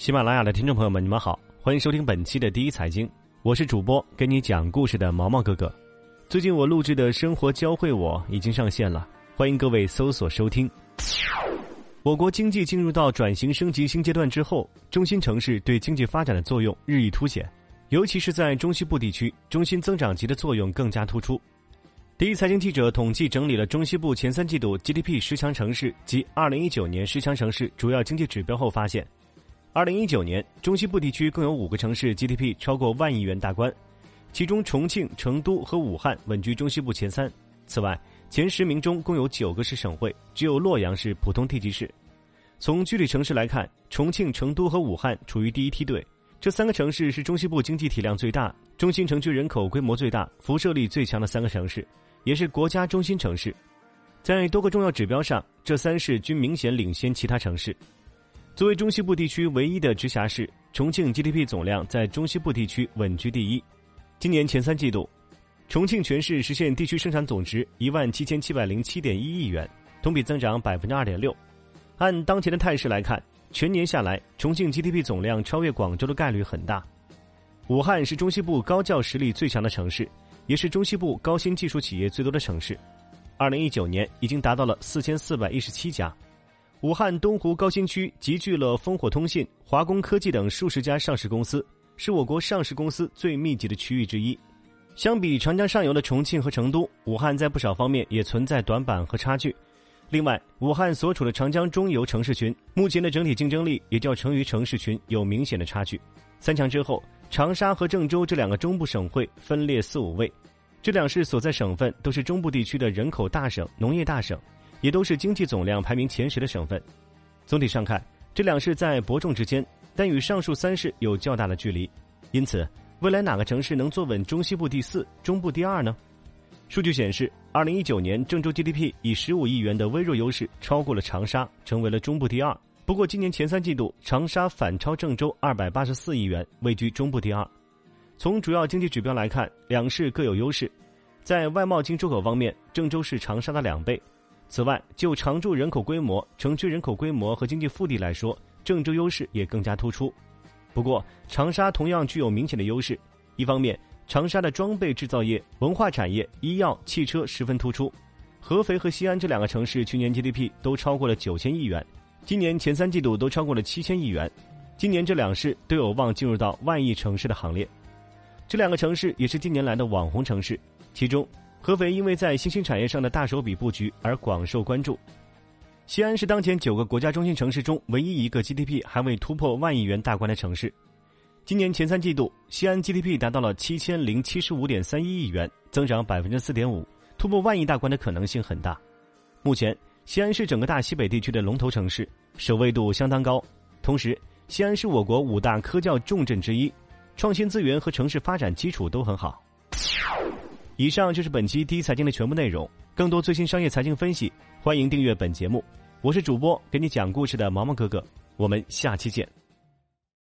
喜马拉雅的听众朋友们，你们好，欢迎收听本期的第一财经，我是主播给你讲故事的毛毛哥哥。最近我录制的《生活教会我》已经上线了，欢迎各位搜索收听。我国经济进入到转型升级新阶段之后，中心城市对经济发展的作用日益凸显，尤其是在中西部地区，中心增长极的作用更加突出。第一财经记者统计整理了中西部前三季度 GDP 十强城市及2019年十强城市主要经济指标后发现。二零一九年，中西部地区共有五个城市 GDP 超过万亿元大关，其中重庆、成都和武汉稳居中西部前三。此外，前十名中共有九个是省会，只有洛阳是普通地级市。从具体城市来看，重庆、成都和武汉处于第一梯队。这三个城市是中西部经济体量最大、中心城区人口规模最大、辐射力最强的三个城市，也是国家中心城市。在多个重要指标上，这三市均明显领先其他城市。作为中西部地区唯一的直辖市，重庆 GDP 总量在中西部地区稳居第一。今年前三季度，重庆全市实现地区生产总值一万七千七百零七点一亿元，同比增长百分之二点六。按当前的态势来看，全年下来，重庆 GDP 总量超越广州的概率很大。武汉是中西部高教实力最强的城市，也是中西部高新技术企业最多的城市。二零一九年已经达到了四千四百一十七家。武汉东湖高新区集聚了烽火通信、华工科技等数十家上市公司，是我国上市公司最密集的区域之一。相比长江上游的重庆和成都，武汉在不少方面也存在短板和差距。另外，武汉所处的长江中游城市群，目前的整体竞争力也较成渝城市群有明显的差距。三强之后，长沙和郑州这两个中部省会分列四五位，这两市所在省份都是中部地区的人口大省、农业大省。也都是经济总量排名前十的省份。总体上看，这两市在伯仲之间，但与上述三市有较大的距离。因此，未来哪个城市能坐稳中西部第四、中部第二呢？数据显示，二零一九年郑州 GDP 以十五亿元的微弱优势超过了长沙，成为了中部第二。不过，今年前三季度，长沙反超郑州二百八十四亿元，位居中部第二。从主要经济指标来看，两市各有优势。在外贸进出口方面，郑州是长沙的两倍。此外，就常住人口规模、城区人口规模和经济腹地来说，郑州优势也更加突出。不过，长沙同样具有明显的优势。一方面，长沙的装备制造业、文化产业、医药、汽车十分突出。合肥和西安这两个城市去年 GDP 都超过了九千亿元，今年前三季度都超过了七千亿元。今年这两市都有望进入到万亿城市的行列。这两个城市也是近年来的网红城市，其中。合肥因为在新兴产业上的大手笔布局而广受关注。西安是当前九个国家中心城市中唯一一个 GDP 还未突破万亿元大关的城市。今年前三季度，西安 GDP 达到了七千零七十五点三一亿元，增长百分之四点五，突破万亿大关的可能性很大。目前，西安是整个大西北地区的龙头城市，首位度相当高。同时，西安是我国五大科教重镇之一，创新资源和城市发展基础都很好。以上就是本期第一财经的全部内容。更多最新商业财经分析，欢迎订阅本节目。我是主播给你讲故事的毛毛哥哥。我们下期见。